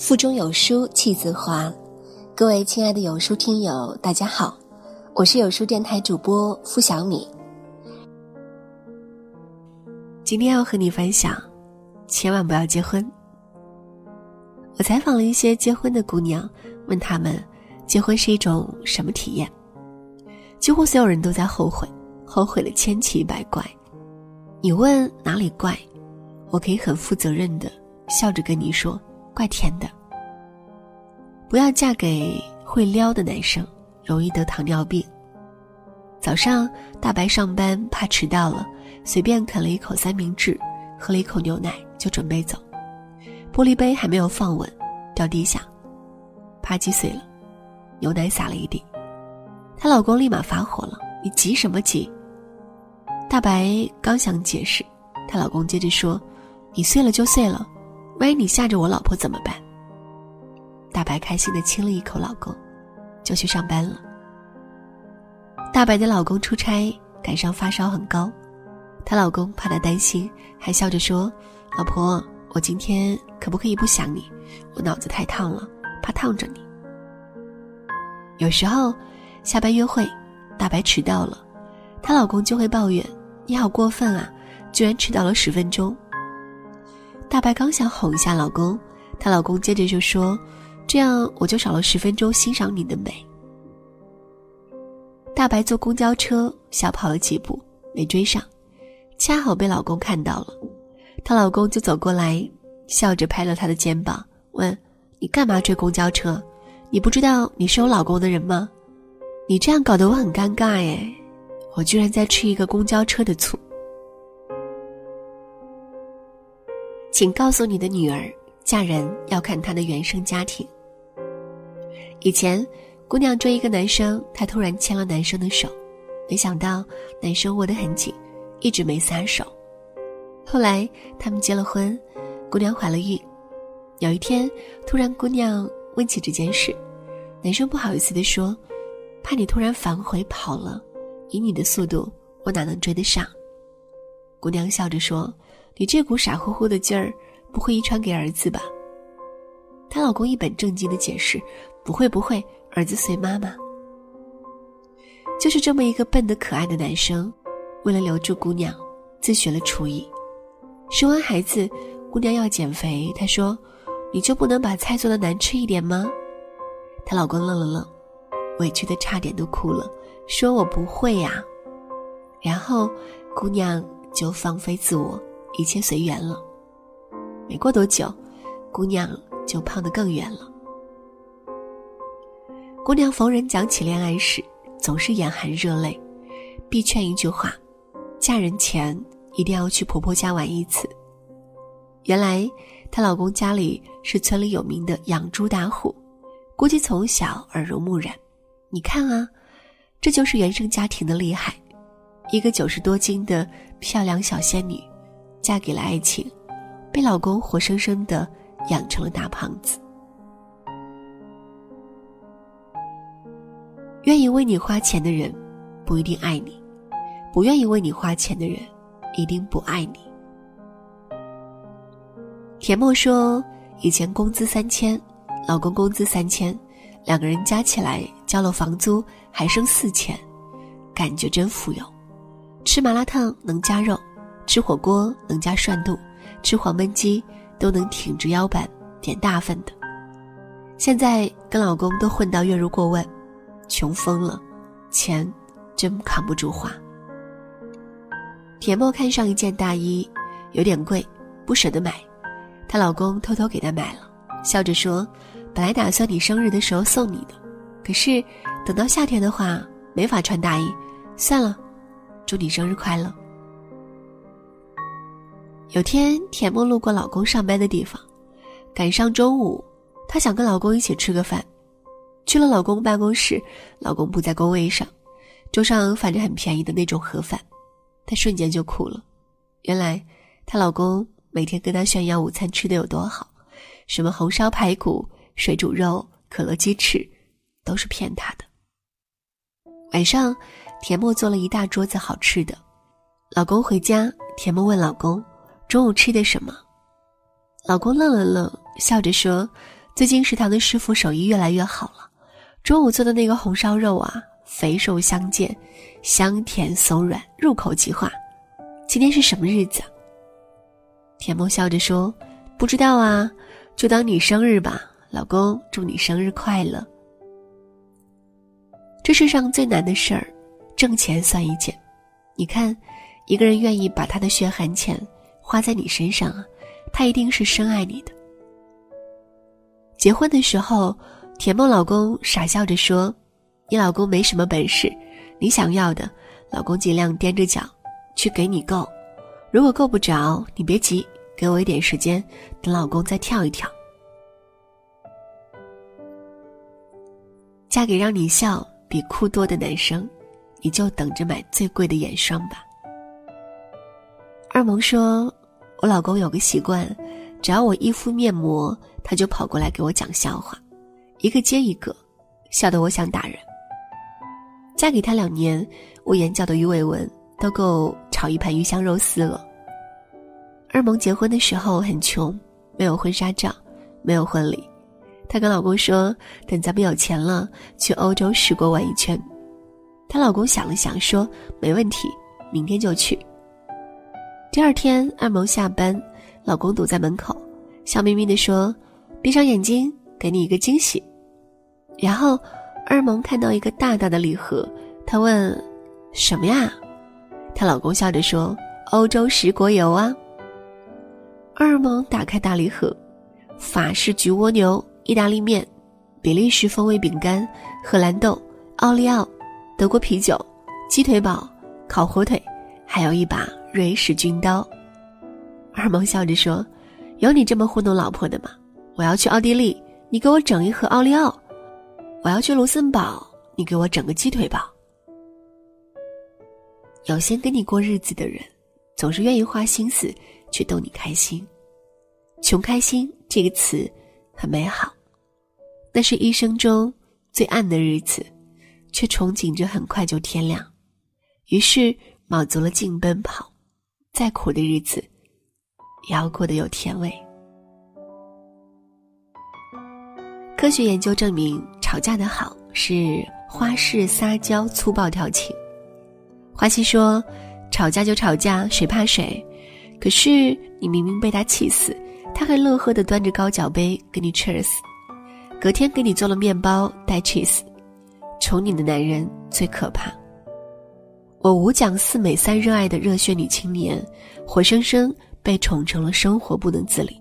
腹中有书气自华，各位亲爱的有书听友，大家好，我是有书电台主播付小米。今天要和你分享，千万不要结婚。我采访了一些结婚的姑娘，问她们结婚是一种什么体验，几乎所有人都在后悔，后悔了千奇百怪。你问哪里怪，我可以很负责任的笑着跟你说。怪甜的。不要嫁给会撩的男生，容易得糖尿病。早上大白上班怕迟到了，随便啃了一口三明治，喝了一口牛奶就准备走，玻璃杯还没有放稳，掉地下，啪叽碎了，牛奶洒了一地。她老公立马发火了：“你急什么急？”大白刚想解释，她老公接着说：“你碎了就碎了。”万一你吓着我老婆怎么办？大白开心的亲了一口老公，就去上班了。大白的老公出差赶上发烧很高，她老公怕她担心，还笑着说：“老婆，我今天可不可以不想你？我脑子太烫了，怕烫着你。”有时候下班约会，大白迟到了，她老公就会抱怨：“你好过分啊，居然迟到了十分钟。”大白刚想哄一下老公，她老公接着就说：“这样我就少了十分钟欣赏你的美。”大白坐公交车小跑了几步，没追上，恰好被老公看到了，她老公就走过来，笑着拍了她的肩膀，问：“你干嘛追公交车？你不知道你是有老公的人吗？你这样搞得我很尴尬耶，我居然在吃一个公交车的醋。”请告诉你的女儿，嫁人要看她的原生家庭。以前，姑娘追一个男生，她突然牵了男生的手，没想到男生握得很紧，一直没撒手。后来他们结了婚，姑娘怀了孕。有一天，突然姑娘问起这件事，男生不好意思地说：“怕你突然反悔跑了，以你的速度，我哪能追得上？”姑娘笑着说。你这股傻乎乎的劲儿，不会遗传给儿子吧？她老公一本正经的解释：“不会不会，儿子随妈妈。”就是这么一个笨得可爱的男生，为了留住姑娘，自学了厨艺。生完孩子，姑娘要减肥，他说：“你就不能把菜做的难吃一点吗？”她老公愣了愣，委屈的差点都哭了，说：“我不会呀。”然后姑娘就放飞自我。一切随缘了。没过多久，姑娘就胖得更圆了。姑娘逢人讲起恋爱时，总是眼含热泪，必劝一句话：嫁人前一定要去婆婆家玩一次。原来她老公家里是村里有名的养猪大户，估计从小耳濡目染。你看啊，这就是原生家庭的厉害。一个九十多斤的漂亮小仙女。嫁给了爱情，被老公活生生的养成了大胖子。愿意为你花钱的人，不一定爱你；不愿意为你花钱的人，一定不爱你。田默说：“以前工资三千，老公工资三千，两个人加起来交了房租还剩四千，感觉真富有。吃麻辣烫能加肉。”吃火锅能加涮肚，吃黄焖鸡都能挺直腰板点大份的。现在跟老公都混到月入过万，穷疯了，钱真扛不住花。田默看上一件大衣，有点贵，不舍得买，她老公偷偷给她买了，笑着说：“本来打算你生日的时候送你的，可是等到夏天的话没法穿大衣，算了，祝你生日快乐。”有天，田梦路过老公上班的地方，赶上中午，她想跟老公一起吃个饭。去了老公办公室，老公不在工位上，桌上放着很便宜的那种盒饭，她瞬间就哭了。原来，她老公每天跟她炫耀午餐吃的有多好，什么红烧排骨、水煮肉、可乐鸡翅，都是骗她的。晚上，田默做了一大桌子好吃的。老公回家，田默问老公。中午吃的什么？老公愣了愣，笑着说：“最近食堂的师傅手艺越来越好了，中午做的那个红烧肉啊，肥瘦相间，香甜松软，入口即化。今天是什么日子？田梦笑着说：“不知道啊，就当你生日吧，老公，祝你生日快乐。”这世上最难的事儿，挣钱算一件。你看，一个人愿意把他的血汗钱花在你身上啊，他一定是深爱你的。结婚的时候，甜梦老公傻笑着说：“你老公没什么本事，你想要的，老公尽量踮着脚去给你够。如果够不着，你别急，给我一点时间，等老公再跳一跳。嫁给让你笑比哭多的男生，你就等着买最贵的眼霜吧。”二萌说：“我老公有个习惯，只要我一敷面膜。”他就跑过来给我讲笑话，一个接一个，笑得我想打人。嫁给他两年，我眼角的鱼尾纹都够炒一盘鱼香肉丝了。二萌结婚的时候很穷，没有婚纱照，没有婚礼。她跟老公说：“等咱们有钱了，去欧洲十国玩一圈。”她老公想了想说：“没问题，明天就去。”第二天，二萌下班，老公堵在门口，笑眯眯地说。闭上眼睛，给你一个惊喜。然后，二萌看到一个大大的礼盒，她问：“什么呀？”她老公笑着说：“欧洲十国游啊。”二萌打开大礼盒，法式焗蜗牛、意大利面、比利时风味饼干、荷兰豆、奥利奥、德国啤酒、鸡腿堡、烤火腿，还有一把瑞士军刀。二萌笑着说：“有你这么糊弄老婆的吗？”我要去奥地利，你给我整一盒奥利奥；我要去卢森堡，你给我整个鸡腿堡。有心跟你过日子的人，总是愿意花心思去逗你开心。穷开心这个词很美好，那是一生中最暗的日子，却憧憬着很快就天亮，于是卯足了劲奔跑。再苦的日子，也要过得有甜味。科学研究证明，吵架的好是花式撒娇、粗暴调情。花西说：“吵架就吵架，谁怕谁？”可是你明明被他气死，他还乐呵的端着高脚杯跟你 cheers。隔天给你做了面包带 cheese。宠你的男人最可怕。我五讲四美三热爱的热血女青年，活生生被宠成了生活不能自理。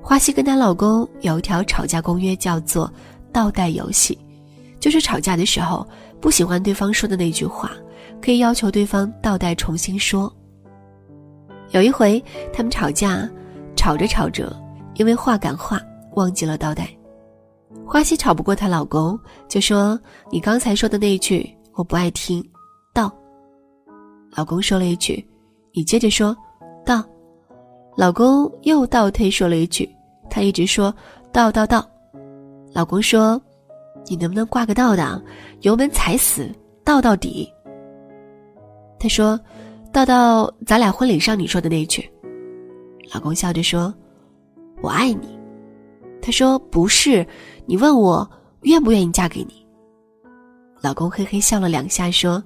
花西跟她老公有一条吵架公约，叫做“倒带游戏”，就是吵架的时候不喜欢对方说的那句话，可以要求对方倒带重新说。有一回他们吵架，吵着吵着，因为话赶话忘记了倒带。花西吵不过她老公，就说：“你刚才说的那句我不爱听，”老公说了一句：“你接着说，倒。”老公又倒退说了一句：“他一直说倒倒倒。”老公说：“你能不能挂个倒档，油门踩死，倒到底？”他说：“倒到咱俩婚礼上你说的那句。”老公笑着说：“我爱你。”他说：“不是，你问我愿不愿意嫁给你。”老公嘿嘿笑了两下说：“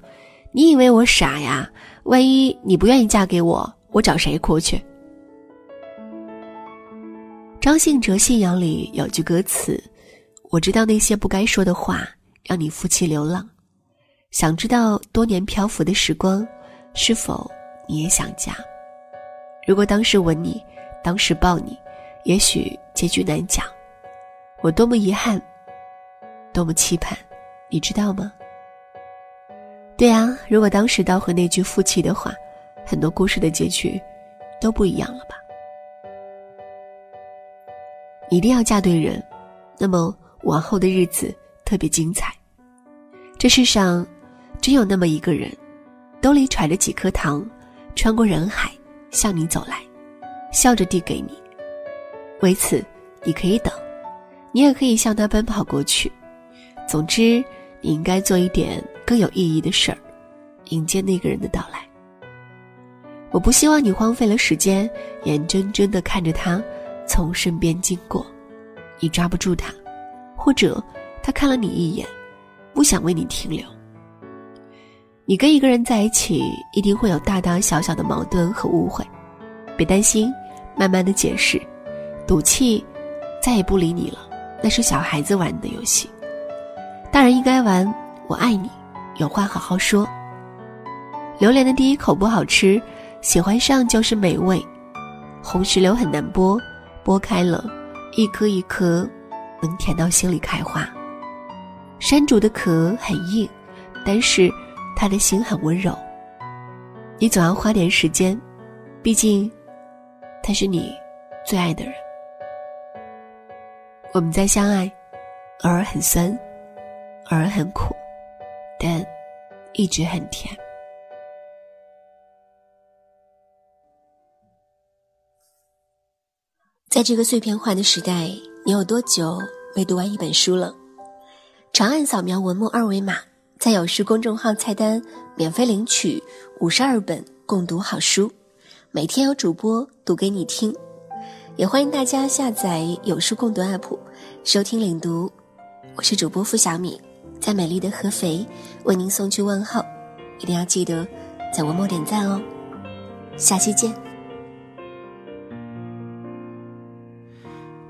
你以为我傻呀？万一你不愿意嫁给我，我找谁哭去？”张信哲信仰里有句歌词：“我知道那些不该说的话，让你夫妻流浪。想知道多年漂浮的时光，是否你也想家？如果当时吻你，当时抱你，也许结局难讲。我多么遗憾，多么期盼，你知道吗？对啊，如果当时倒回那句负气的话，很多故事的结局都不一样了吧？”一定要嫁对人，那么往后的日子特别精彩。这世上，真有那么一个人，兜里揣着几颗糖，穿过人海向你走来，笑着递给你。为此，你可以等，你也可以向他奔跑过去。总之，你应该做一点更有意义的事儿，迎接那个人的到来。我不希望你荒废了时间，眼睁睁的看着他。从身边经过，你抓不住他，或者他看了你一眼，不想为你停留。你跟一个人在一起，一定会有大大小小的矛盾和误会，别担心，慢慢的解释，赌气，再也不理你了，那是小孩子玩的游戏，大人应该玩。我爱你，有话好好说。榴莲的第一口不好吃，喜欢上就是美味。红石榴很难剥，剥开了，一颗一颗，能甜到心里开花。山竹的壳很硬，但是它的心很温柔。你总要花点时间，毕竟他是你最爱的人。我们在相爱，偶尔很酸，偶尔很苦，但一直很甜。在这个碎片化的时代，你有多久没读完一本书了？长按扫描文末二维码，在有书公众号菜单免费领取五十二本共读好书，每天有主播读给你听。也欢迎大家下载有书共读 app 收听领读。我是主播付小米，在美丽的合肥为您送去问候。一定要记得在文末点赞哦。下期见。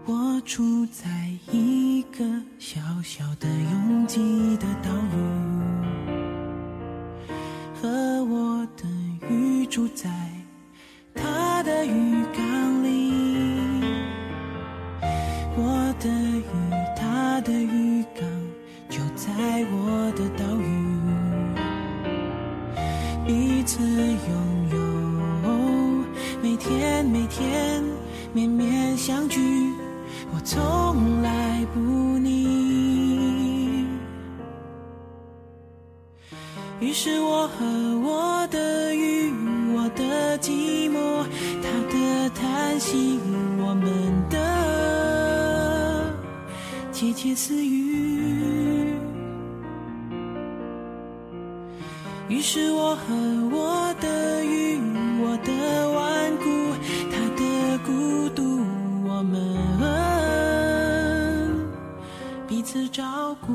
我住在一个小小的拥挤的岛屿，和我的鱼住在彼此拥有，每天每天面面相觑。我从来不腻，于是我和我的鱼，我的寂寞，他的叹息，我们的窃窃私语。于是我和我的云，我的顽固，他的孤独，我们。彼此照顾。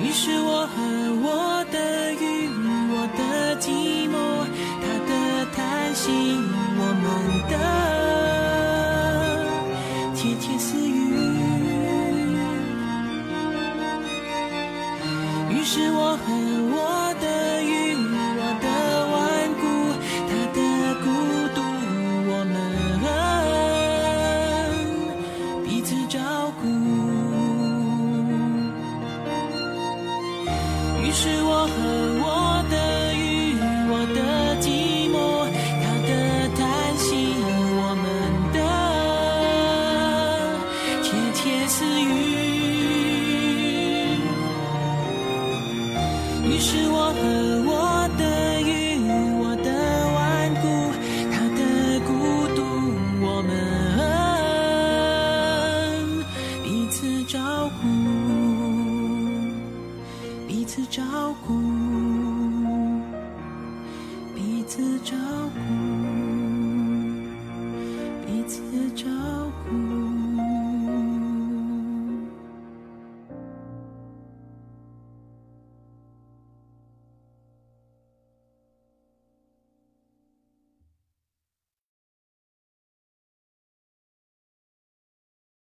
于是我和我的雨，我的寂寞，他的叹息，我们的是我和我的雨我的寂寞他的叹息我们的窃窃私语。于是我和我的雨我的顽固他的孤独我们彼此照顾。彼此照顾彼此照顾。